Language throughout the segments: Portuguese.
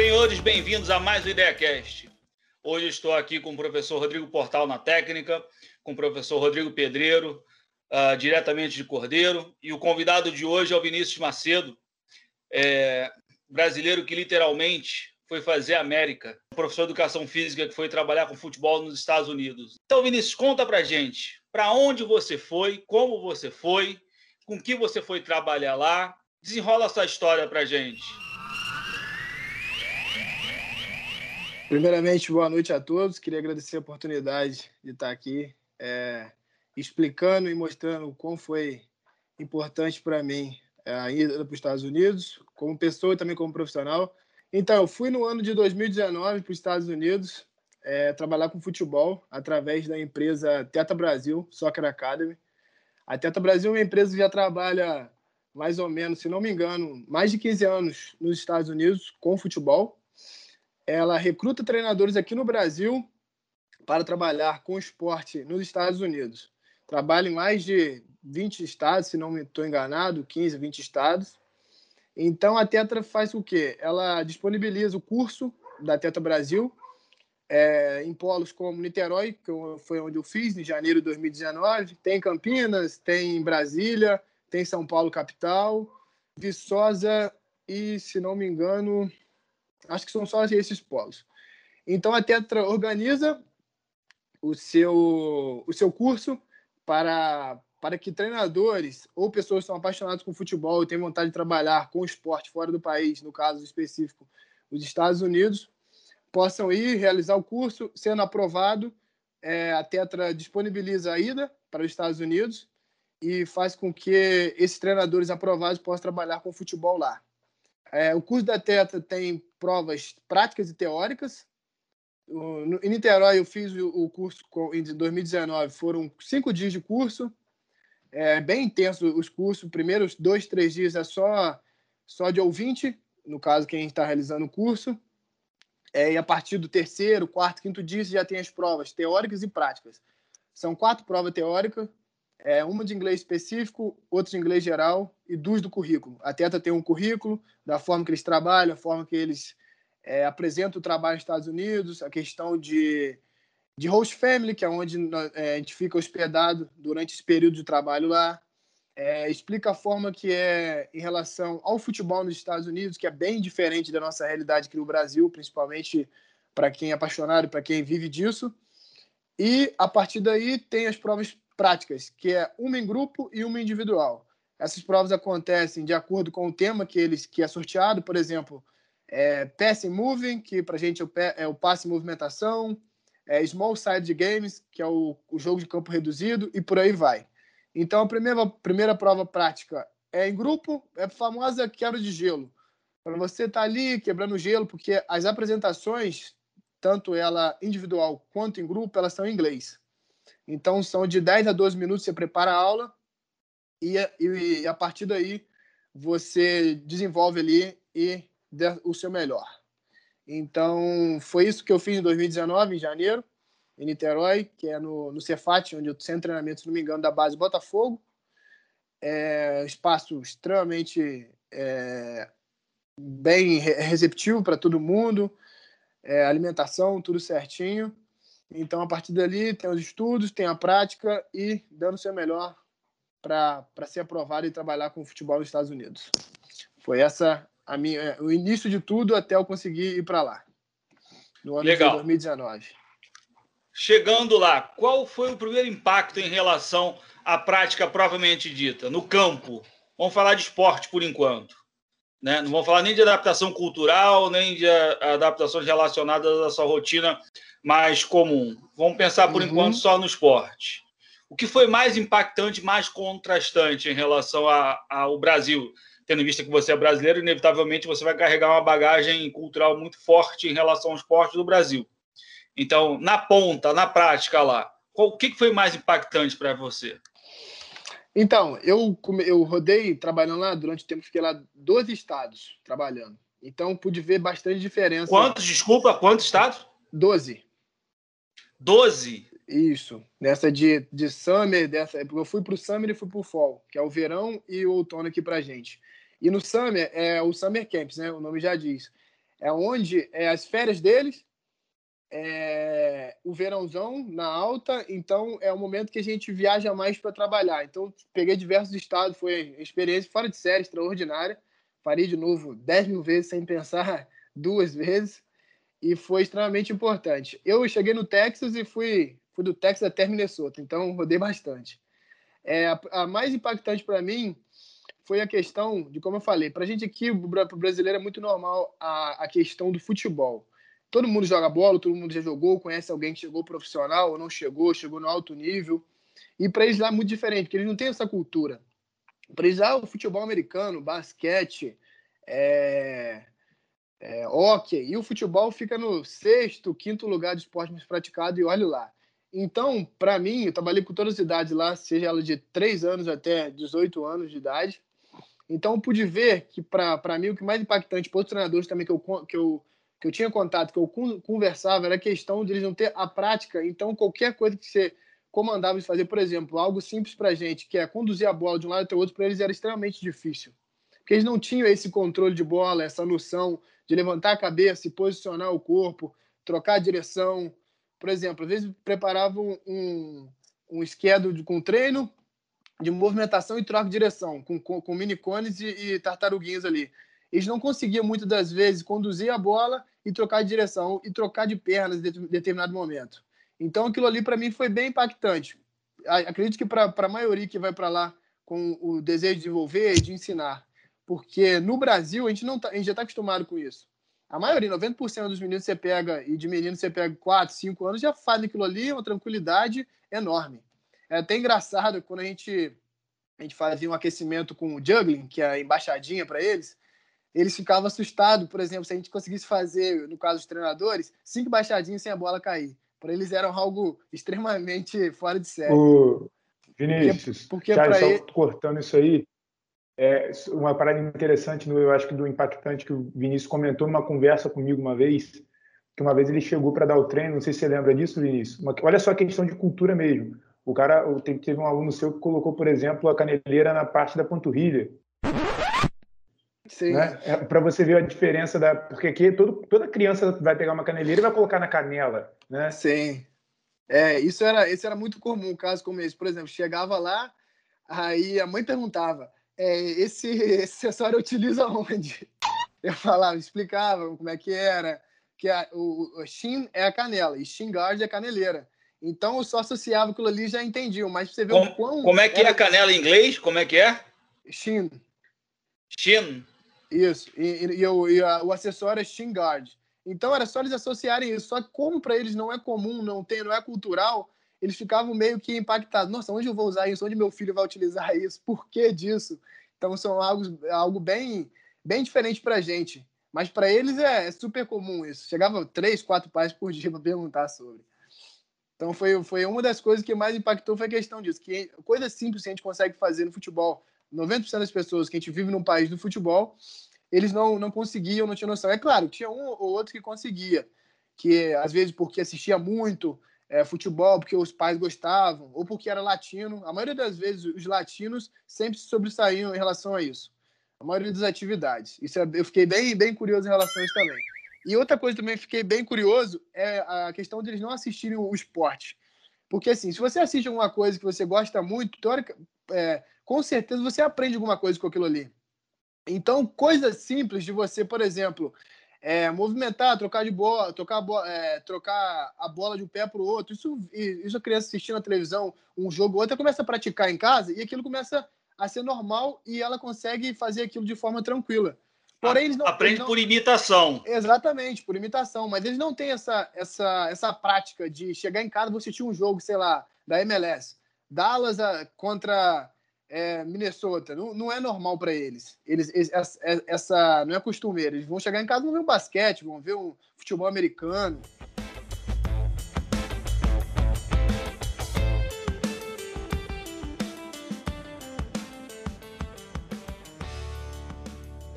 Senhores, bem-vindos a mais um IdeaCast. Hoje estou aqui com o professor Rodrigo Portal na técnica, com o professor Rodrigo Pedreiro, uh, diretamente de Cordeiro, e o convidado de hoje é o Vinícius Macedo, é, brasileiro que literalmente foi fazer América, professor de educação física que foi trabalhar com futebol nos Estados Unidos. Então, Vinícius, conta pra gente, para onde você foi, como você foi, com que você foi trabalhar lá, desenrola essa história pra gente. Primeiramente, boa noite a todos. Queria agradecer a oportunidade de estar aqui é, explicando e mostrando como foi importante para mim é, a ida para os Estados Unidos, como pessoa e também como profissional. Então, eu fui no ano de 2019 para os Estados Unidos é, trabalhar com futebol através da empresa Teta Brasil, Soccer Academy. A Teta Brasil é uma empresa que já trabalha mais ou menos, se não me engano, mais de 15 anos nos Estados Unidos com futebol ela recruta treinadores aqui no Brasil para trabalhar com esporte nos Estados Unidos. Trabalha em mais de 20 estados, se não estou enganado, 15, 20 estados. Então a Tetra faz o quê? Ela disponibiliza o curso da Tetra Brasil é, em polos como Niterói, que foi onde eu fiz, em janeiro de 2019. Tem Campinas, tem Brasília, tem São Paulo capital, Viçosa e, se não me engano, Acho que são só esses polos. Então a Tetra organiza o seu, o seu curso para, para que treinadores ou pessoas que são apaixonadas com futebol e têm vontade de trabalhar com esporte fora do país, no caso específico, os Estados Unidos, possam ir realizar o curso, sendo aprovado. É, a Tetra disponibiliza a ida para os Estados Unidos e faz com que esses treinadores aprovados possam trabalhar com futebol lá. É, o curso da Tetra tem provas práticas e teóricas. No, em Niterói, eu fiz o, o curso em 2019, foram cinco dias de curso. É bem intenso os cursos. Primeiros dois, três dias é só, só de ouvinte, no caso, quem está realizando o curso. É, e a partir do terceiro, quarto, quinto dia, você já tem as provas teóricas e práticas. São quatro provas teóricas, é, uma de inglês específico, outra de inglês geral e duas do currículo. A Teta tem um currículo da forma que eles trabalham, a forma que eles é, apresentam o trabalho nos Estados Unidos, a questão de, de host family, que é onde é, a gente fica hospedado durante esse período de trabalho lá. É, explica a forma que é em relação ao futebol nos Estados Unidos, que é bem diferente da nossa realidade aqui no Brasil, principalmente para quem é apaixonado, para quem vive disso. E a partir daí tem as provas práticas, que é uma em grupo e uma individual. Essas provas acontecem de acordo com o tema que eles que é sorteado, por exemplo, é, Passing Moving, que para a gente é o passe em movimentação, é Small Side Games, que é o, o jogo de campo reduzido, e por aí vai. Então, a primeira, primeira prova prática é em grupo, é a famosa quebra de gelo. Para você estar tá ali quebrando gelo, porque as apresentações, tanto ela individual quanto em grupo, elas são em inglês. Então, são de 10 a 12 minutos, você prepara a aula e, e, e a partir daí você desenvolve ali e o seu melhor. Então, foi isso que eu fiz em 2019, em janeiro, em Niterói, que é no, no Cefat, onde eu tenho treinamento, se não me engano, da base Botafogo. É, espaço extremamente é, bem receptivo para todo mundo, é, alimentação, tudo certinho. Então, a partir dali, tem os estudos, tem a prática e dando o seu melhor para ser aprovado e trabalhar com o futebol nos Estados Unidos. Foi essa a minha, o início de tudo até eu conseguir ir para lá, no ano Legal. de 2019. Chegando lá, qual foi o primeiro impacto em relação à prática propriamente dita, no campo? Vamos falar de esporte por enquanto. Né? Não vamos falar nem de adaptação cultural, nem de adaptações relacionadas à sua rotina mais comum. Vamos pensar por uhum. enquanto só no esporte. O que foi mais impactante, mais contrastante em relação ao Brasil? Tendo em vista que você é brasileiro, inevitavelmente você vai carregar uma bagagem cultural muito forte em relação ao esporte do Brasil. Então, na ponta, na prática lá, qual, o que foi mais impactante para você? Então, eu, eu rodei trabalhando lá durante o tempo, fiquei lá 12 estados trabalhando. Então, pude ver bastante diferença. Quantos, desculpa, quantos estados? 12. 12? Isso. Nessa de, de Summer, dessa, eu fui para o Summer e fui para o Fall, que é o verão e o outono aqui para gente. E no Summer é o Summer Camps, né? O nome já diz. é onde é as férias deles, é o verãozão na alta, então é o momento que a gente viaja mais para trabalhar. Então, peguei diversos estados, foi experiência fora de série, extraordinária. Faria de novo 10 mil vezes sem pensar duas vezes e foi extremamente importante. Eu cheguei no Texas e fui, fui do Texas até Minnesota, então rodei bastante. É, a, a mais impactante para mim foi a questão de, como eu falei, para a gente aqui, para o brasileiro, é muito normal a, a questão do futebol. Todo mundo joga bola, todo mundo já jogou, conhece alguém que chegou profissional ou não chegou, chegou no alto nível. E para eles lá é muito diferente, porque eles não têm essa cultura. Para eles lá, o futebol americano, basquete, é, é, hockey, e o futebol fica no sexto, quinto lugar de esporte mais praticado, e olha lá. Então, para mim, eu trabalhei com todas as idades lá, seja ela de 3 anos até 18 anos de idade. Então, pude ver que, para mim, o que mais impactante para os treinadores também que eu, que, eu, que eu tinha contato, que eu conversava, era questão de eles não ter a prática. Então, qualquer coisa que você comandava eles fazer, por exemplo, algo simples para a gente, que é conduzir a bola de um lado até o outro, para eles era extremamente difícil. Porque eles não tinham esse controle de bola, essa noção de levantar a cabeça e posicionar o corpo, trocar a direção. Por exemplo, às vezes preparavam um, um schedule com treino, de movimentação e troca de direção, com, com, com mini cones e, e, tartaruguinhas ali. Eles não conseguiam muitas das vezes conduzir a bola e trocar de direção e trocar de pernas em determinado momento. Então aquilo ali para mim foi bem impactante. Acredito que para a maioria que vai para lá com o desejo de desenvolver e de ensinar, porque no Brasil a gente não tá, a gente já está acostumado com isso. A maioria, 90% dos meninos você pega e de meninos você pega 4, 5 anos já fazem aquilo ali, uma tranquilidade enorme. É até engraçado quando a gente, a gente fazia um aquecimento com o juggling, que é a embaixadinha para eles, eles ficavam assustados, por exemplo, se a gente conseguisse fazer, no caso dos treinadores, cinco embaixadinhas sem a bola cair. Para eles era algo extremamente fora de série. O Vinícius, porque, porque Charles, só ele... cortando isso aí, é uma parada interessante, eu acho que do impactante que o Vinícius comentou numa conversa comigo uma vez, que uma vez ele chegou para dar o treino, não sei se você lembra disso, Vinícius. Uma, olha só a questão de cultura mesmo. O cara teve um aluno seu que colocou, por exemplo, a caneleira na parte da panturrilha. Sim. Né? É, para você ver a diferença da. Porque aqui todo, toda criança vai pegar uma caneleira e vai colocar na canela. Né? Sim. É, isso era, isso era muito comum, caso como esse. Por exemplo, chegava lá, aí a mãe perguntava: é, esse, esse acessório utiliza onde? Eu falava, explicava como é que era, que a, o, o shin é a canela e shin guard é a caneleira. Então eu só associava aquilo ali e já entendiam, mas você vê como, o quão. Como é que é era... é a canela em inglês? Como é que é? Shin. Shin. Isso. E, e, e, o, e a, o acessório é Shin Guard. Então era só eles associarem isso. Só que como para eles não é comum, não tem, não é cultural, eles ficavam meio que impactados. Nossa, onde eu vou usar isso? Onde meu filho vai utilizar isso? Por que disso? Então são algo, algo bem, bem diferente para a gente. Mas para eles é, é, super comum isso. Chegava três, quatro pais por dia para perguntar sobre. Então foi, foi uma das coisas que mais impactou foi a questão disso, que coisa simples que a gente consegue fazer no futebol. 90% das pessoas que a gente vive num país do futebol, eles não, não conseguiam, não tinham noção. É claro, tinha um ou outro que conseguia, que às vezes porque assistia muito é, futebol, porque os pais gostavam, ou porque era latino. A maioria das vezes os latinos sempre se sobressaíam em relação a isso. A maioria das atividades. Isso é, eu fiquei bem, bem curioso em relação a isso também. E outra coisa também que fiquei bem curioso é a questão deles não assistirem o esporte. Porque, assim, se você assiste alguma coisa que você gosta muito, teórica, é, com certeza você aprende alguma coisa com aquilo ali. Então, coisas simples de você, por exemplo, é, movimentar, trocar de bola, trocar, é, trocar a bola de um pé para o outro. Isso, isso a criança assistindo na televisão, um jogo ou outro, começa a praticar em casa e aquilo começa a ser normal e ela consegue fazer aquilo de forma tranquila. Porém, eles não, Aprende eles não... por imitação. Exatamente, por imitação. Mas eles não têm essa, essa, essa prática de chegar em casa e assistir um jogo, sei lá, da MLS. Dallas contra é, Minnesota. Não, não é normal para eles. eles. Essa, essa não é costume. Eles vão chegar em casa e vão ver um basquete, vão ver um futebol americano.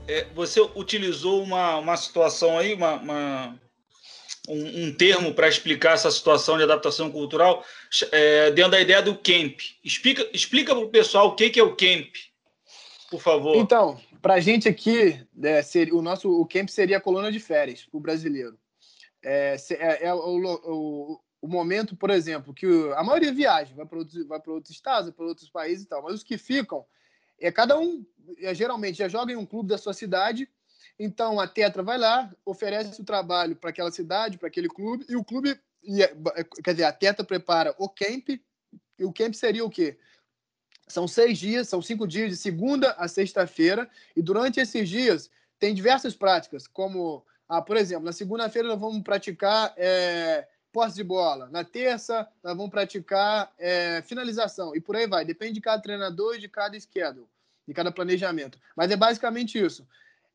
É, você utilizou uma, uma situação aí, uma, uma um, um, termo para explicar essa situação de adaptação cultural, é, dentro da ideia do camp. Explica, explica para o pessoal o que, que é o camp. por favor. Então, para a gente aqui, é, seria, o nosso o camp seria a coluna de férias para o brasileiro. É, é, é o, o, o, momento, por exemplo, que a maioria viaja, vai para outros, vai outros estados, para outros países e tal, mas os que ficam, é cada um, é, geralmente, já joga em um clube da sua cidade, então a Tetra vai lá, oferece o trabalho para aquela cidade, para aquele clube, e o clube, é, quer dizer, a Tetra prepara o camp, e o camp seria o quê? São seis dias, são cinco dias, de segunda a sexta-feira, e durante esses dias tem diversas práticas, como, ah, por exemplo, na segunda-feira nós vamos praticar é, posse de bola, na terça nós vamos praticar é, finalização, e por aí vai, depende de cada treinador e de cada schedule, de cada planejamento. Mas é basicamente isso.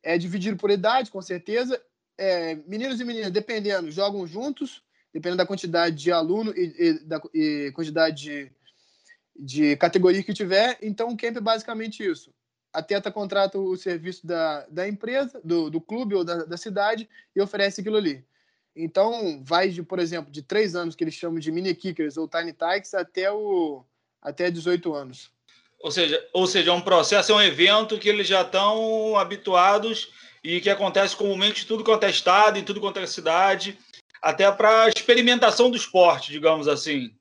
É dividido por idade, com certeza. É, meninos e meninas, dependendo, jogam juntos, dependendo da quantidade de aluno e, e da e quantidade de de categoria que tiver. Então, o camp é basicamente isso. A Teta contrata o serviço da, da empresa, do, do clube ou da, da cidade e oferece aquilo ali. Então, vai, de, por exemplo, de três anos, que eles chamam de mini kickers ou tiny tykes, até, o, até 18 anos. Ou seja, ou seja, é um processo, é um evento que eles já estão habituados e que acontece comumente tudo quanto é estado, em tudo quanto é cidade, até para experimentação do esporte, digamos assim.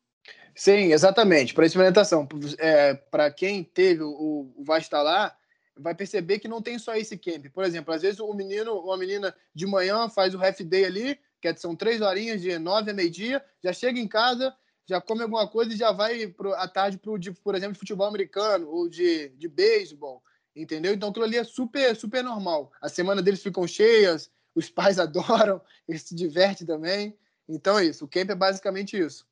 Sim, exatamente. Para experimentação. É, para quem teve o, o vai estar lá, vai perceber que não tem só esse camp. Por exemplo, às vezes o menino ou a menina de manhã faz o half day ali, que é, são três horinhas de nove a meio-dia, já chega em casa, já come alguma coisa e já vai pro, à tarde para o, por exemplo, de futebol americano ou de, de beisebol, entendeu? Então aquilo ali é super, super normal. A semana deles ficam cheias, os pais adoram, eles se divertem também. Então é isso. O camp é basicamente isso.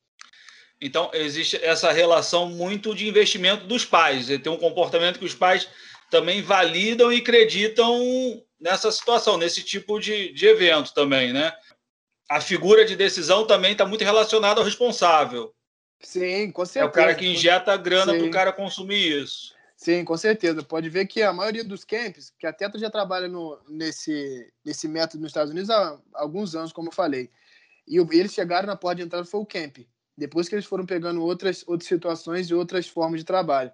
Então, existe essa relação muito de investimento dos pais. Tem um comportamento que os pais também validam e acreditam nessa situação, nesse tipo de, de evento também, né? A figura de decisão também está muito relacionada ao responsável. Sim, com certeza. É o cara que injeta a grana para o cara consumir isso. Sim, com certeza. Pode ver que a maioria dos camps, que a Teta já trabalha no, nesse, nesse método nos Estados Unidos há alguns anos, como eu falei. E eles chegaram na porta de entrada, foi o camp. Depois que eles foram pegando outras, outras situações e outras formas de trabalho.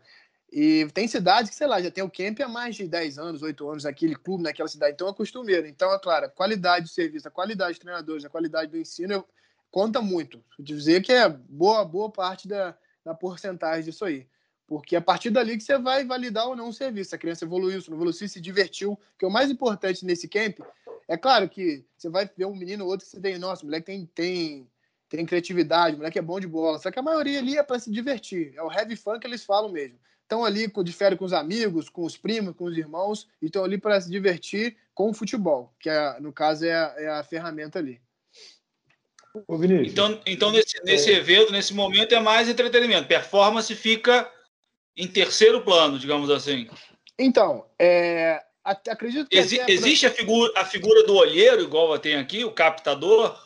E tem cidades que, sei lá, já tem o camp há mais de 10 anos, 8 anos, aquele clube naquela cidade. Então é costumeiro. Então, é claro, a qualidade do serviço, a qualidade dos treinadores, a qualidade do ensino conta muito. Vou dizer que é boa, boa parte da, da porcentagem disso aí. Porque a partir dali que você vai validar ou não o serviço. A criança evoluiu, se não evoluiu, se divertiu. Que é o mais importante nesse camp. É claro que você vai ver um menino ou outro que você tem, nossa, o moleque tem, tem tem criatividade, o moleque é bom de bola. Só que a maioria ali é para se divertir. É o heavy fun que eles falam mesmo. Estão ali com, de férias com os amigos, com os primos, com os irmãos, e estão ali para se divertir com o futebol, que é, no caso é a, é a ferramenta ali. Ô, então, então nesse, nesse é... evento, nesse momento, é mais entretenimento. Performance fica em terceiro plano, digamos assim. Então, é, acredito que. Exi existe a, figura, a figura do olheiro, igual tem aqui, o captador?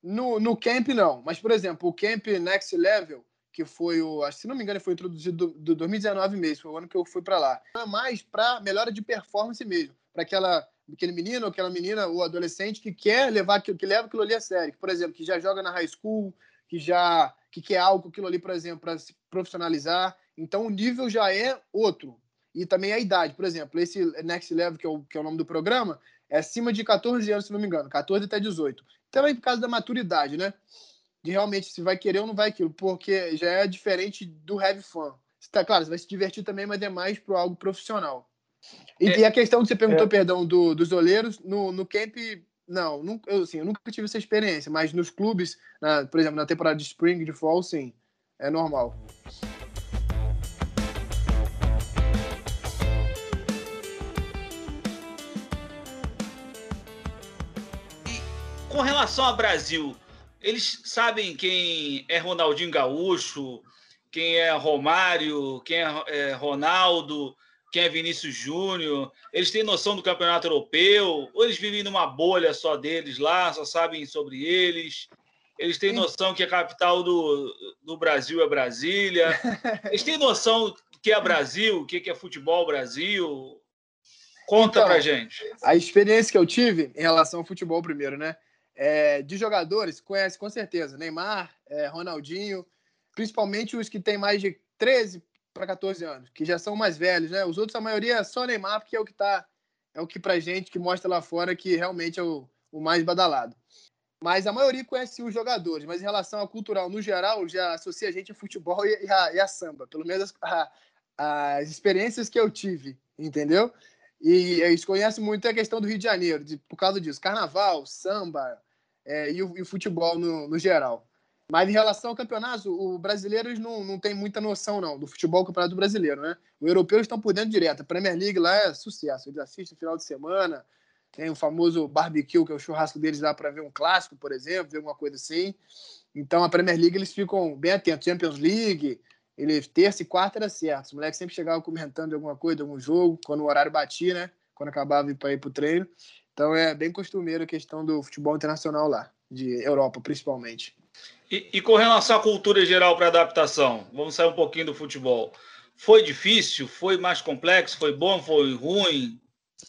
No, no camp, não. Mas, por exemplo, o camp Next Level, que foi o. Se não me engano, foi introduzido do, do 2019 mesmo, foi o ano que eu fui para lá. É mais para melhora de performance mesmo. Para aquela aquele menino, aquela menina, ou adolescente que quer levar, que, que leva aquilo ali a sério. Por exemplo, que já joga na high school, que já que quer algo aquilo ali, por exemplo, para se profissionalizar. Então o nível já é outro. E também a idade. Por exemplo, esse Next Level, que é o, que é o nome do programa, é acima de 14 anos, se não me engano, 14 até 18. Também por causa da maturidade, né? De realmente se vai querer ou não vai aquilo, porque já é diferente do heavy fun. Tá, claro, você vai se divertir também, mas é mais para algo profissional. E, é, e, a questão que você perguntou, é, perdão, do, dos oleiros, no, no camp, não, nunca, eu, assim, eu nunca tive essa experiência, mas nos clubes, na, por exemplo, na temporada de spring, de fall, sim, é normal. com relação ao Brasil, eles sabem quem é Ronaldinho Gaúcho, quem é Romário, quem é, é Ronaldo, quem é Vinícius Júnior? Eles têm noção do campeonato europeu? Ou eles vivem numa bolha só deles lá, só sabem sobre eles? Eles têm noção que a capital do, do Brasil é Brasília? Eles têm noção do que é Brasil, o que é futebol Brasil? Conta então, pra gente. A experiência que eu tive em relação ao futebol primeiro, né? É, de jogadores, conhece com certeza Neymar, é, Ronaldinho, principalmente os que têm mais de 13, para 14 anos, que já são mais velhos, né? Os outros, a maioria é só Neymar, porque é o que tá, é o que pra gente, que mostra lá fora que realmente é o, o mais badalado. Mas a maioria conhece os jogadores, mas em relação ao cultural no geral, já associa a gente a futebol e a, e a samba, pelo menos a, as experiências que eu tive, entendeu? E eles conhecem muito a questão do Rio de Janeiro, de, por causa disso, carnaval, samba é, e, o, e, o, futebol no, no geral. Mas em relação ao campeonato, o brasileiro não, não tem muita noção, não, do futebol campeonato brasileiro, né? Os europeus estão por dentro direto. A Premier League lá é sucesso. Eles assistem final de semana, tem o famoso barbecue, que é o churrasco deles lá para ver um clássico, por exemplo, ver alguma coisa assim. Então a Premier League eles ficam bem atentos. Champions League, ele terça e quarta era certo. Os moleques sempre chegavam comentando de alguma coisa, de algum jogo, quando o horário batia, né? Quando acabava para ir para o treino. Então é bem costumeiro a questão do futebol internacional lá, de Europa principalmente. E, e com relação à cultura geral para adaptação, vamos sair um pouquinho do futebol. Foi difícil? Foi mais complexo? Foi bom? Foi ruim?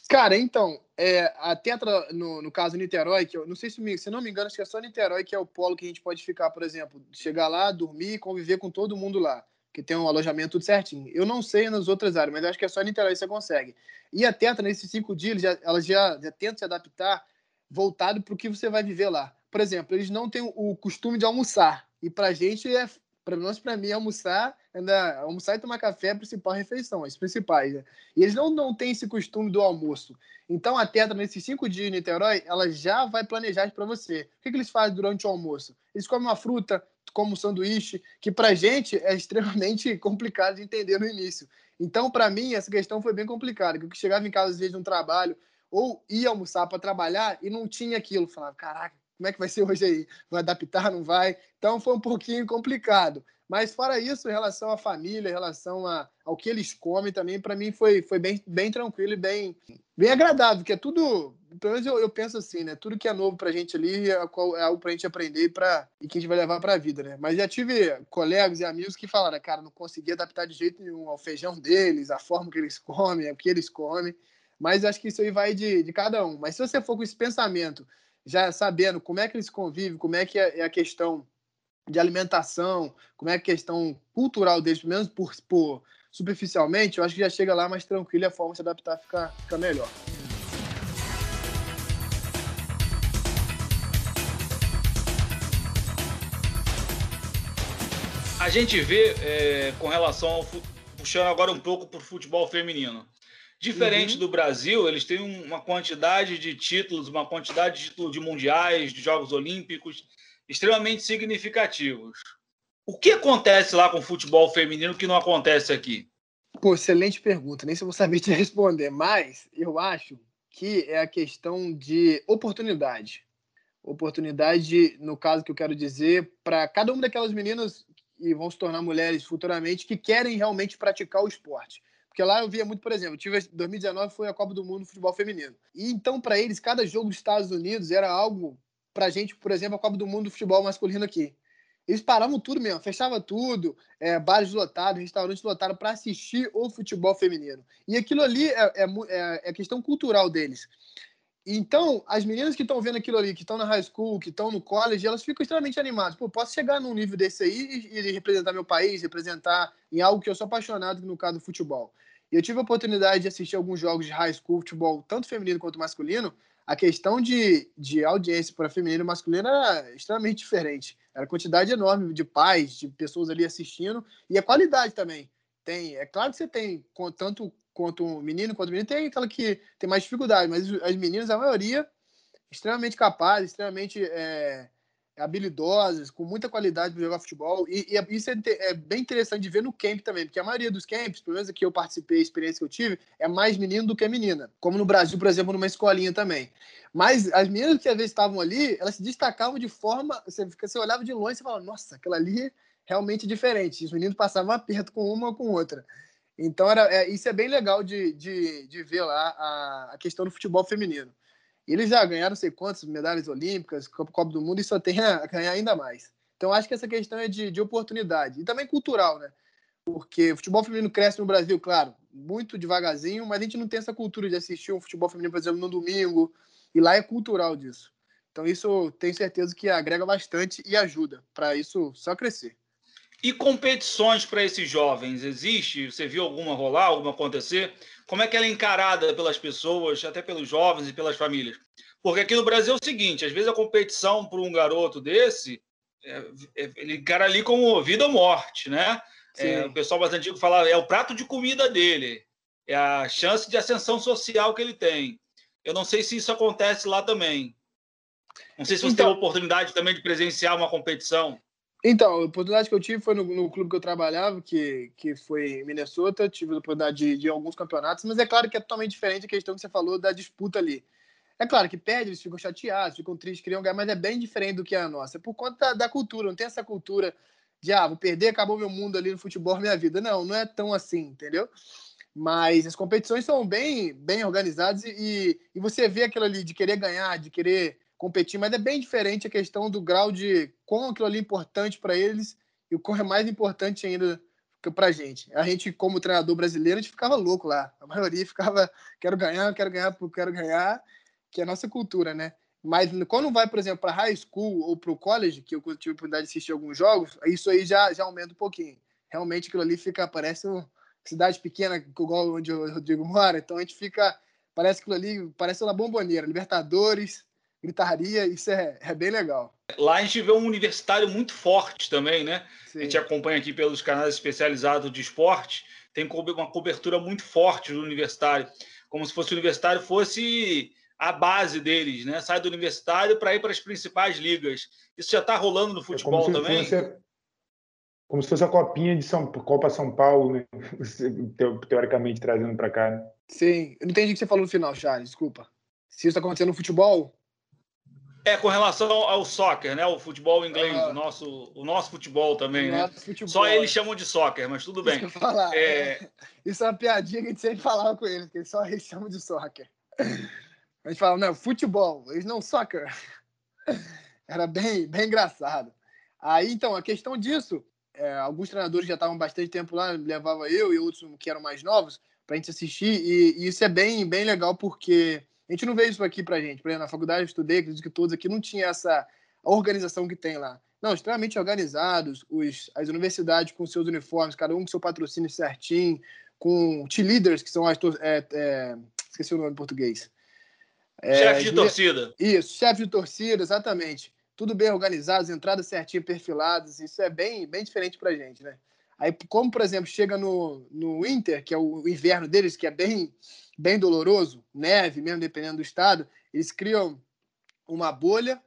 Cara, então, é, a Tetra, no, no caso Niterói, que eu não sei se, me, se não me engano, acho que é só Niterói que é o polo que a gente pode ficar, por exemplo, chegar lá, dormir e conviver com todo mundo lá, que tem um alojamento tudo certinho. Eu não sei nas outras áreas, mas acho que é só Niterói que você consegue. E a Tetra, nesses cinco dias, já, ela já, já tenta se adaptar voltado para o que você vai viver lá por exemplo, eles não têm o costume de almoçar. E para a gente, é, para nós, para mim, almoçar, ainda, almoçar e tomar café é a principal refeição, as principais. Né? E eles não, não têm esse costume do almoço. Então, a Tetra, nesses cinco dias em Niterói, ela já vai planejar para você. O que, que eles fazem durante o almoço? Eles comem uma fruta, como sanduíche, que para gente é extremamente complicado de entender no início. Então, para mim, essa questão foi bem complicada. Que eu chegava em casa, às vezes, de um trabalho, ou ia almoçar para trabalhar e não tinha aquilo. Falava, caraca, como é que vai ser hoje aí? Vai adaptar, não vai? Então foi um pouquinho complicado. Mas fora isso, em relação à família, em relação a, ao que eles comem também, para mim foi, foi bem, bem tranquilo e bem, bem agradável, que é tudo, pelo menos eu, eu penso assim, né? Tudo que é novo para a gente ali é, é algo para a gente aprender pra, e que a gente vai levar para a vida, né? Mas já tive colegas e amigos que falaram, cara, não consegui adaptar de jeito nenhum ao feijão deles, a forma que eles comem, o que eles comem. Mas acho que isso aí vai de, de cada um. Mas se você for com esse pensamento já sabendo como é que eles convivem, como é que é, é a questão de alimentação, como é a questão cultural deles, pelo menos por, por superficialmente, eu acho que já chega lá mais tranquilo e a forma de se adaptar fica, fica melhor. A gente vê é, com relação ao puxando agora um pouco para o futebol feminino. Diferente uhum. do Brasil, eles têm uma quantidade de títulos, uma quantidade de títulos de mundiais, de Jogos Olímpicos extremamente significativos. O que acontece lá com o futebol feminino que não acontece aqui? Pô, excelente pergunta. Nem se eu vou saber te responder, mas eu acho que é a questão de oportunidade. Oportunidade, no caso que eu quero dizer, para cada uma daquelas meninas que vão se tornar mulheres futuramente que querem realmente praticar o esporte. Porque lá eu via muito, por exemplo, tive 2019 foi a Copa do Mundo do futebol feminino. E então para eles cada jogo dos Estados Unidos era algo pra gente, por exemplo, a Copa do Mundo do futebol masculino aqui. Eles paravam tudo mesmo, fechava tudo, é, bares lotados, restaurantes lotados para assistir o futebol feminino. E aquilo ali é, é, é, é questão cultural deles. Então, as meninas que estão vendo aquilo ali, que estão na high school, que estão no college, elas ficam extremamente animadas. Pô, posso chegar num nível desse aí e, e, representar meu país, representar em algo que eu sou apaixonado, no caso do futebol. E eu tive a oportunidade de assistir alguns jogos de high school, futebol, tanto feminino quanto masculino. A questão de, de audiência para feminino e masculino era extremamente diferente. Era quantidade enorme de pais, de pessoas ali assistindo, e a qualidade também. Tem, é claro que você tem tanto quanto menino quanto menino, tem aquela que tem mais dificuldade, mas as meninas, a maioria, extremamente capazes, extremamente é, habilidosas, com muita qualidade para jogar futebol. E, e é, isso é, é, bem interessante de ver no camp também, porque a maioria dos camps, pelo menos aqui eu participei, a experiência que eu tive, é mais menino do que menina. Como no Brasil, por exemplo, numa escolinha também. Mas as meninas que às vezes estavam ali, elas se destacavam de forma. Você, você olhava de longe e falava, nossa, aquela ali é realmente diferente. Os meninos passavam aperto com uma ou com outra. Então, era, é, isso é bem legal de, de, de ver lá a, a questão do futebol feminino. Eles já ganharam sei quantas medalhas olímpicas, Copa do Mundo, e só tem a ganhar ainda mais. Então, acho que essa questão é de, de oportunidade. E também cultural, né? Porque o futebol feminino cresce no Brasil, claro, muito devagarzinho, mas a gente não tem essa cultura de assistir um futebol feminino, por exemplo, no domingo. E lá é cultural disso. Então, isso tenho certeza que agrega bastante e ajuda para isso só crescer. E competições para esses jovens, existe? Você viu alguma rolar, alguma acontecer? Como é que ela é encarada pelas pessoas, até pelos jovens e pelas famílias? Porque aqui no Brasil é o seguinte, às vezes a competição para um garoto desse, é, é, ele encara ali como vida ou morte, né? É, o pessoal mais antigo fala, é o prato de comida dele, é a chance de ascensão social que ele tem. Eu não sei se isso acontece lá também. Não sei se você então, teve a oportunidade também de presenciar uma competição. Então, a oportunidade que eu tive foi no, no, clube que eu trabalhava, que, que foi em Minnesota. Tive a oportunidade de, de alguns campeonatos, mas é claro que é totalmente diferente a questão que você falou da disputa ali. É claro que perde, eles ficam chateados, ficam tristes, queriam ganhar, mas é bem diferente do que a nossa. É por conta da, da, cultura, não tem essa cultura de, ah, vou perder, acabou meu mundo ali no futebol, minha vida. Não, não é tão assim, entendeu? Mas as competições são bem, bem organizadas e, e você vê aquilo ali de querer ganhar, de querer competir, mas é bem diferente a questão do grau de quão aquilo ali é importante para eles e o quão é mais importante ainda para a gente. A gente, como treinador brasileiro, a gente ficava louco lá. A maioria ficava, quero ganhar, quero ganhar, quero ganhar, que é a nossa cultura, né? Mas quando vai, por exemplo, para high school ou para o college, que eu tive a oportunidade de assistir alguns jogos, isso aí já, já aumenta um pouquinho. Realmente aquilo ali fica, parece uma cidade pequena, igual onde o Rodrigo mora, então a gente fica, parece aquilo ali, parece uma bomboneira, Libertadores, gritaria, isso é, é bem legal. Lá a gente vê um universitário muito forte também, né? Sim. A gente acompanha aqui pelos canais especializados de esporte, tem uma cobertura muito forte do universitário, como se fosse o universitário fosse a base deles, né? Sai do universitário para ir para as principais ligas. Isso já está rolando no é futebol é também? Fosse, como se fosse a copinha de São Copa São Paulo, né? teoricamente trazendo para cá. Né? Sim, eu não entendi o que você falou no final, Charles, desculpa. Se isso está acontecendo no futebol, é, com relação ao soccer, né? O futebol inglês, ah. o, nosso, o nosso futebol também, né? Futebol. Só eles chamam de soccer, mas tudo bem. Isso, falar, é... isso é uma piadinha que a gente sempre falava com eles, que só eles chamam de soccer. A gente fala, não, futebol, eles não soccer. Era bem, bem engraçado. Aí, então, a questão disso, é, alguns treinadores já estavam bastante tempo lá, levava eu e outros que eram mais novos para a gente assistir, e, e isso é bem, bem legal porque a gente não vê isso aqui pra gente. Por exemplo, na faculdade eu estudei, acredito que todos aqui não tinha essa organização que tem lá. Não, extremamente organizados, os, as universidades com seus uniformes, cada um com seu patrocínio certinho, com T-leaders, que são as. É, é, esqueci o nome em português. É, chefe de torcida. Isso, chefe de torcida, exatamente. Tudo bem organizado, entradas certinhas, perfiladas. Isso é bem, bem diferente pra gente, né? Aí, como, por exemplo, chega no, no Inter, que é o inverno deles, que é bem bem doloroso, neve mesmo, dependendo do estado, eles criam uma bolha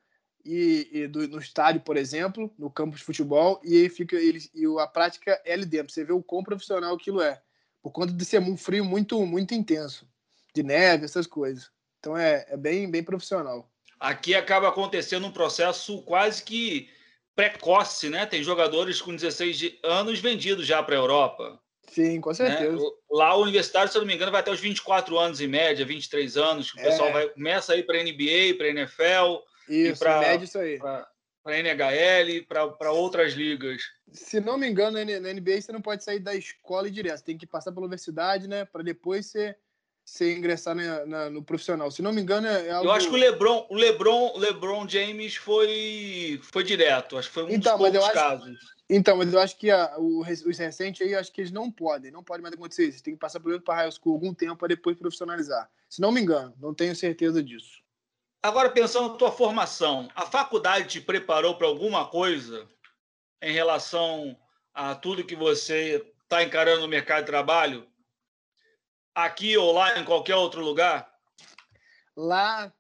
e, e do, no estádio, por exemplo, no campo de futebol, e aí fica eles e a prática é ali dentro. Você vê o quão profissional aquilo é, por conta de ser um frio muito muito intenso, de neve, essas coisas. Então é, é bem bem profissional. Aqui acaba acontecendo um processo quase que precoce, né? Tem jogadores com 16 anos vendidos já para a Europa. Sim, com né? certeza. Né? Lá o universitário, se eu não me engano, vai até os 24 anos em média, 23 anos, que o é. pessoal vai, começa a ir para NBA, para NFL, isso, para média isso aí. Para NHL, para outras ligas. Se não me engano, na NBA você não pode sair da escola e direto, você tem que passar pela universidade, né, para depois você você ingressar na, na, no profissional. Se não me engano, é algo... Eu acho que o LeBron, o LeBron, LeBron James foi foi direto. Acho que foi um então, dos poucos casos. Então, mas eu acho que a, o, os recentes aí, acho que eles não podem, não pode mais acontecer isso. Tem que passar primeiro para high school algum tempo para depois profissionalizar. Se não me engano, não tenho certeza disso. Agora, pensando na tua formação, a faculdade te preparou para alguma coisa em relação a tudo que você está encarando no mercado de trabalho? Aqui ou lá, em qualquer outro lugar? Lá,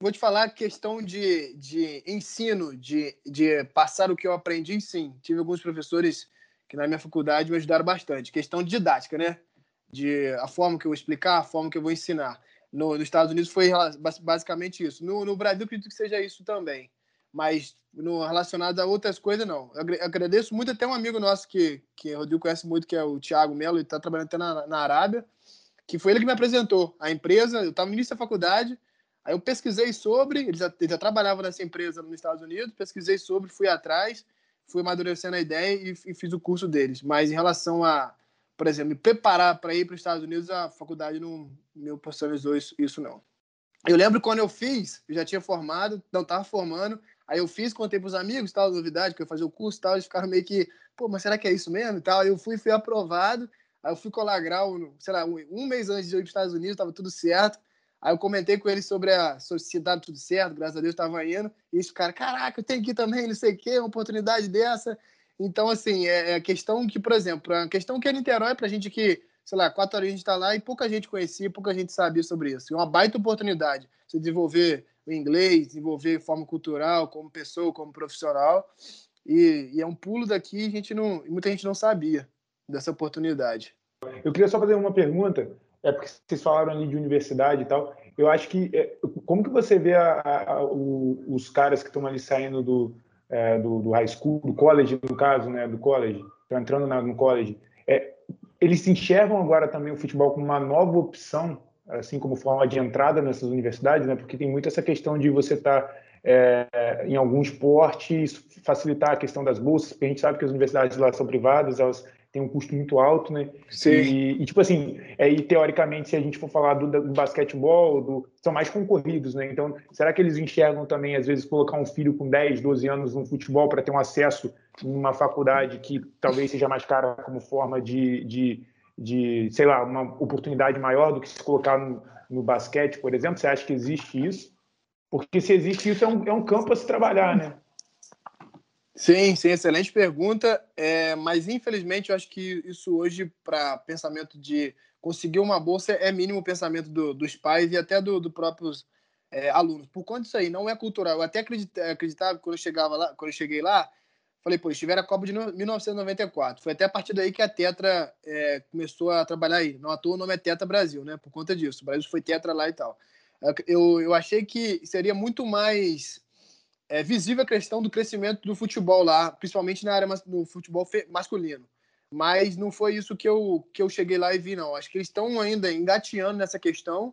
Vou te falar questão de, de ensino, de, de passar o que eu aprendi, sim. Tive alguns professores que na minha faculdade me ajudaram bastante. Questão de didática, né? De a forma que eu vou explicar, a forma que eu vou ensinar. No, nos Estados Unidos foi basicamente isso. No, no Brasil, acredito que seja isso também. Mas no, relacionado a outras coisas, não. Eu agradeço muito até um amigo nosso que, que o Rodrigo conhece muito, que é o Thiago Melo, ele está trabalhando até na, na Arábia, que foi ele que me apresentou a empresa. Eu estava no início da faculdade, Aí eu pesquisei sobre, ele já, ele já trabalhava nessa empresa nos Estados Unidos, pesquisei sobre, fui atrás, fui amadurecendo a ideia e, e fiz o curso deles. Mas em relação a, por exemplo, me preparar para ir para os Estados Unidos, a faculdade não me oportunizou isso, isso não. Eu lembro quando eu fiz, eu já tinha formado, não estava formando, Aí eu fiz, contei pros amigos, tal, novidade, que eu ia fazer o curso tal, eles ficaram meio que, pô, mas será que é isso mesmo e tal? Aí eu fui, fui aprovado, aí eu fui colar grau, sei lá, um, um mês antes de eu ir para os Estados Unidos, tava tudo certo. Aí eu comentei com eles sobre a sociedade, tudo certo, graças a Deus estava indo. E eles ficaram, caraca, eu tenho que ir também, não sei o quê, uma oportunidade dessa. Então, assim, é, é questão que, por exemplo, a questão que é Niterói, para a gente que, sei lá, quatro horas a gente está lá e pouca gente conhecia, pouca gente sabia sobre isso. É uma baita oportunidade você desenvolver o inglês, desenvolver forma cultural, como pessoa, como profissional. E, e é um pulo daqui, a gente não, muita gente não sabia dessa oportunidade. Eu queria só fazer uma pergunta é porque vocês falaram ali de universidade e tal. Eu acho que é, como que você vê a, a, o, os caras que estão ali saindo do, é, do, do, high school, do college no caso, né, do college, estão entrando na, no college, é, eles se enxergam agora também o futebol como uma nova opção, assim como forma de entrada nessas universidades, né? Porque tem muito essa questão de você estar tá, é, em algum esporte, facilitar a questão das bolsas, porque a gente sabe que as universidades lá são privadas, elas tem um custo muito alto, né? Sim. E, e tipo assim, é, e teoricamente, se a gente for falar do, do basquetebol, do, são mais concorridos, né? Então, será que eles enxergam também, às vezes, colocar um filho com 10, 12 anos no futebol para ter um acesso em uma faculdade que talvez seja mais cara como forma de, de, de sei lá, uma oportunidade maior do que se colocar no, no basquete, por exemplo? Você acha que existe isso? Porque se existe isso, é um, é um campo a se trabalhar, né? Sim, sim, excelente pergunta. É, mas infelizmente eu acho que isso hoje, para pensamento de conseguir uma bolsa, é mínimo o pensamento do, dos pais e até dos do próprios é, alunos. Por conta disso aí, não é cultural. Eu até acreditava, acreditava quando eu chegava lá, quando eu cheguei lá, falei, pô, estiver a Copa de 1994. Foi até a partir daí que a Tetra é, começou a trabalhar aí. Não à toa o nome é Tetra Brasil, né? Por conta disso. O Brasil foi Tetra lá e tal. Eu, eu achei que seria muito mais é visível a questão do crescimento do futebol lá, principalmente na área do futebol masculino. Mas não foi isso que eu, que eu cheguei lá e vi, não. Acho que eles estão ainda engateando nessa questão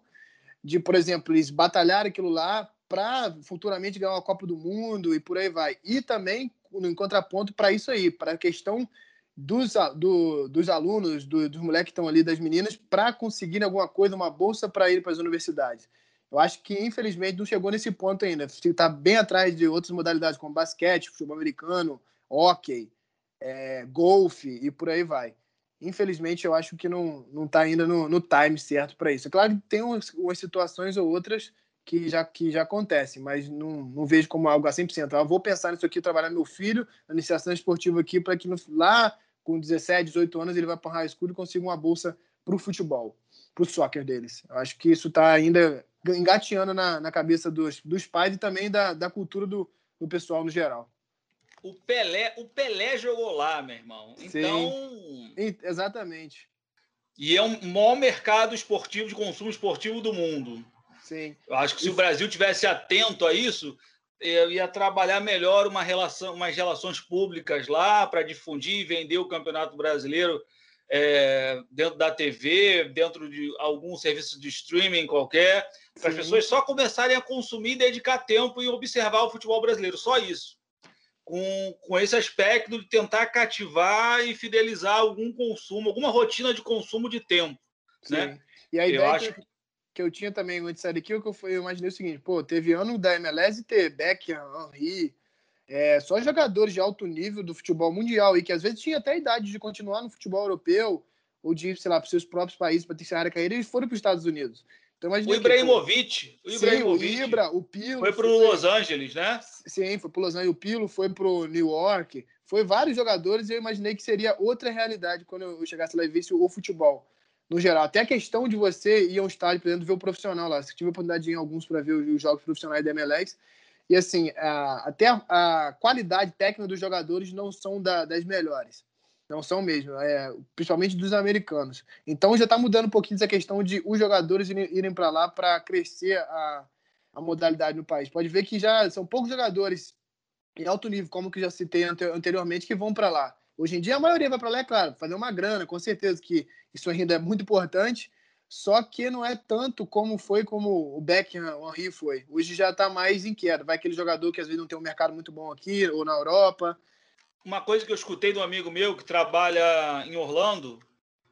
de, por exemplo, eles batalhar aquilo lá para futuramente ganhar uma Copa do Mundo e por aí vai. E também, no contraponto, para isso aí, para a questão dos, do, dos alunos, do, dos moleques que estão ali, das meninas, para conseguirem alguma coisa, uma bolsa para ir para as universidades. Eu acho que, infelizmente, não chegou nesse ponto ainda. Está bem atrás de outras modalidades, como basquete, futebol americano, hockey, é, golfe e por aí vai. Infelizmente, eu acho que não está ainda no, no, time certo para isso. É claro que tem umas, umas, situações ou outras que já, que já acontecem, mas não, não vejo como algo a 100%. Eu vou pensar nisso aqui, trabalhar meu filho na iniciação esportiva aqui, para que no, lá, com 17, 18 anos, ele vai para o high school e consiga uma bolsa para o futebol, para o soccer deles. Eu acho que isso está ainda engateando na, na cabeça dos, dos pais e também da, da cultura do, do pessoal no geral. O Pelé, o Pelé jogou lá, meu irmão. Então. Sim, exatamente. E é o maior mercado esportivo de consumo esportivo do mundo. Sim. Eu acho que se o Brasil tivesse atento a isso, eu ia trabalhar melhor uma relação, umas relações públicas lá para difundir e vender o Campeonato Brasileiro é, dentro da TV, dentro de algum serviço de streaming qualquer, para as pessoas só começarem a consumir, dedicar tempo e observar o futebol brasileiro, só isso. Com, com esse aspecto de tentar cativar e fidelizar algum consumo, alguma rotina de consumo de tempo. Sim. Né? E a ideia eu acho... que, que eu tinha também antes de sair daqui, que eu, eu imaginei o seguinte: pô, teve ano da MLS e ter Beckham, Henry, é, só jogadores de alto nível do futebol mundial e que às vezes tinha até a idade de continuar no futebol europeu ou de ir, sei lá, para seus próprios países para terceira carreira, eles foram para os Estados Unidos. Então, o Ibrahimovic, o Ibrahimovic sim, o Ibra, o Pilo foi para o Los Angeles, né? Sim, foi para Los Angeles. O Pilo foi para o New York. Foi vários jogadores e eu imaginei que seria outra realidade quando eu chegasse lá e visse o futebol no geral. Até a questão de você ir a um estádio, por exemplo, ver o profissional lá. Se tive a oportunidade de ir em alguns para ver os jogos profissionais da MLS, e assim, a, até a, a, qualidade técnica dos jogadores não são da, das melhores. Não são mesmo, é, principalmente dos americanos. Então já está mudando um pouquinho essa questão de os jogadores irem, irem para lá para crescer a, a modalidade no país. Pode ver que já são poucos jogadores em alto nível, como que já citei anteriormente, que vão para lá. Hoje em dia a maioria vai para lá, é claro, fazer uma grana, com certeza que isso ainda é muito importante, só que não é tanto como foi como o Beckham, o Henry foi. Hoje já está mais em queda. Vai aquele jogador que às vezes não tem um mercado muito bom aqui ou na Europa. Uma coisa que eu escutei de um amigo meu que trabalha em Orlando,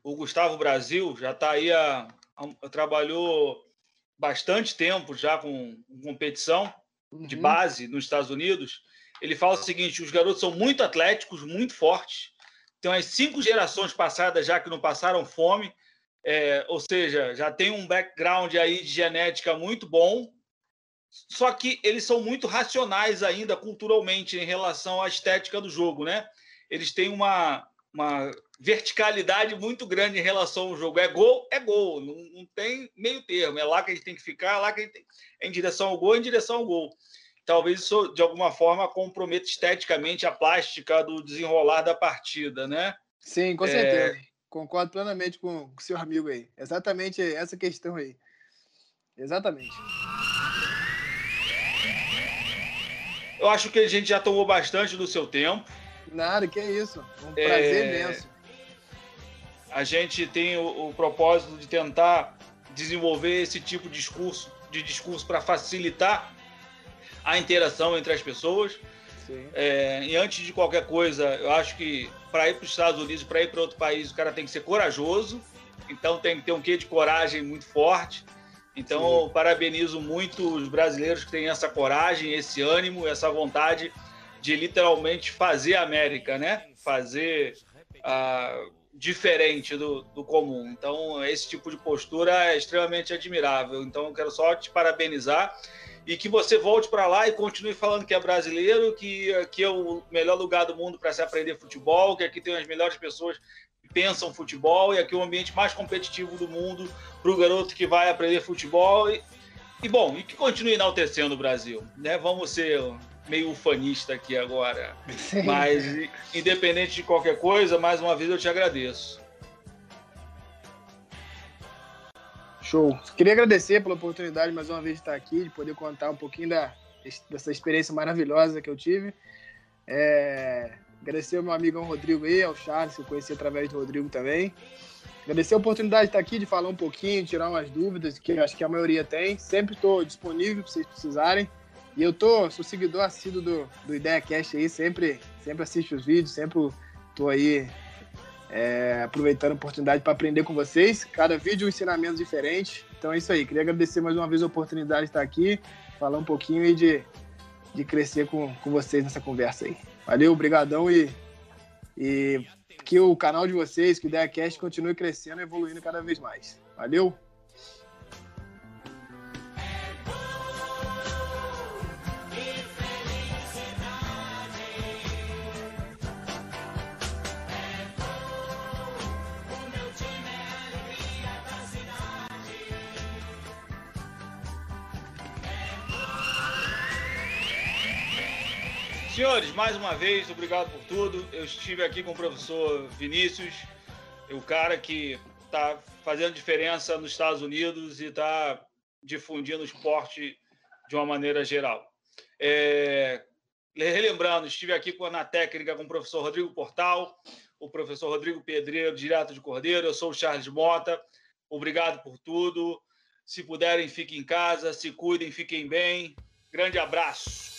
o Gustavo Brasil, já está aí a, a, trabalhou bastante tempo já com, com competição uhum. de base nos Estados Unidos, ele fala o seguinte: os garotos são muito atléticos, muito fortes. Tem umas cinco gerações passadas já que não passaram fome, é, ou seja, já tem um background aí de genética muito bom. Só que eles são muito racionais ainda culturalmente em relação à estética do jogo, né? Eles têm uma, uma verticalidade muito grande em relação ao jogo. É gol, é gol, não, não tem meio termo. É lá que a gente tem que ficar, é lá que a gente tem... é em direção ao gol, é em direção ao gol. Talvez isso, de alguma forma, comprometa esteticamente a plástica do desenrolar da partida, né? Sim, com certeza. É... Concordo plenamente com o seu amigo aí. Exatamente essa questão aí. Exatamente. Eu acho que a gente já tomou bastante do seu tempo. Nada, que é isso. Um prazer é... imenso. A gente tem o, o, propósito de tentar desenvolver esse tipo de discurso, de discurso para facilitar a interação entre as pessoas. É, e antes de qualquer coisa, eu acho que para ir para os Estados Unidos, para ir para outro país, o cara tem que ser corajoso. Então tem que ter um quê de coragem muito forte. Então, parabenizo muito os brasileiros que têm essa coragem, esse ânimo, essa vontade de literalmente fazer a América, né? Fazer uh, diferente do, do comum. Então, esse tipo de postura é extremamente admirável. Então, eu quero só te parabenizar e que você volte para lá e continue falando que é brasileiro, que aqui é o melhor lugar do mundo para se aprender futebol, que aqui tem as melhores pessoas que pensam futebol e aqui é o ambiente mais competitivo do mundo para o garoto que vai aprender futebol. E, e, bom, e que continue enaltecendo o Brasil. Né? Vamos ser meio ufanista aqui agora. Sim. Mas, independente de qualquer coisa, mais uma vez eu te agradeço. Show. Queria agradecer pela oportunidade mais uma vez de estar aqui, de poder contar um pouquinho da, dessa experiência maravilhosa que eu tive. É, agradecer ao meu amigão Rodrigo aí, ao Charles, que eu conheci através do Rodrigo também. Agradecer a oportunidade de estar aqui, de falar um pouquinho, tirar umas dúvidas, que acho que a maioria tem. Sempre estou disponível para vocês precisarem. E eu tô, sou seguidor assíduo do, do IdeaCast aí, sempre, sempre assisto os vídeos, sempre tô aí é, aproveitando a oportunidade para aprender com vocês. Cada vídeo um ensinamento diferente. Então é isso aí. Queria agradecer mais uma vez a oportunidade de estar aqui, falar um pouquinho e de, de crescer com, com vocês nessa conversa aí. Valeu, obrigadão e, e que o canal de vocês, que o IdeaCast, continue crescendo e evoluindo cada vez mais. Valeu! Senhores, mais uma vez, obrigado por tudo. Eu estive aqui com o professor Vinícius, o cara que está fazendo diferença nos Estados Unidos e está difundindo o esporte de uma maneira geral. É, relembrando, estive aqui na técnica com o professor Rodrigo Portal, o professor Rodrigo Pedreiro, direto de Cordeiro. Eu sou o Charles Mota. Obrigado por tudo. Se puderem, fiquem em casa. Se cuidem, fiquem bem. Grande abraço.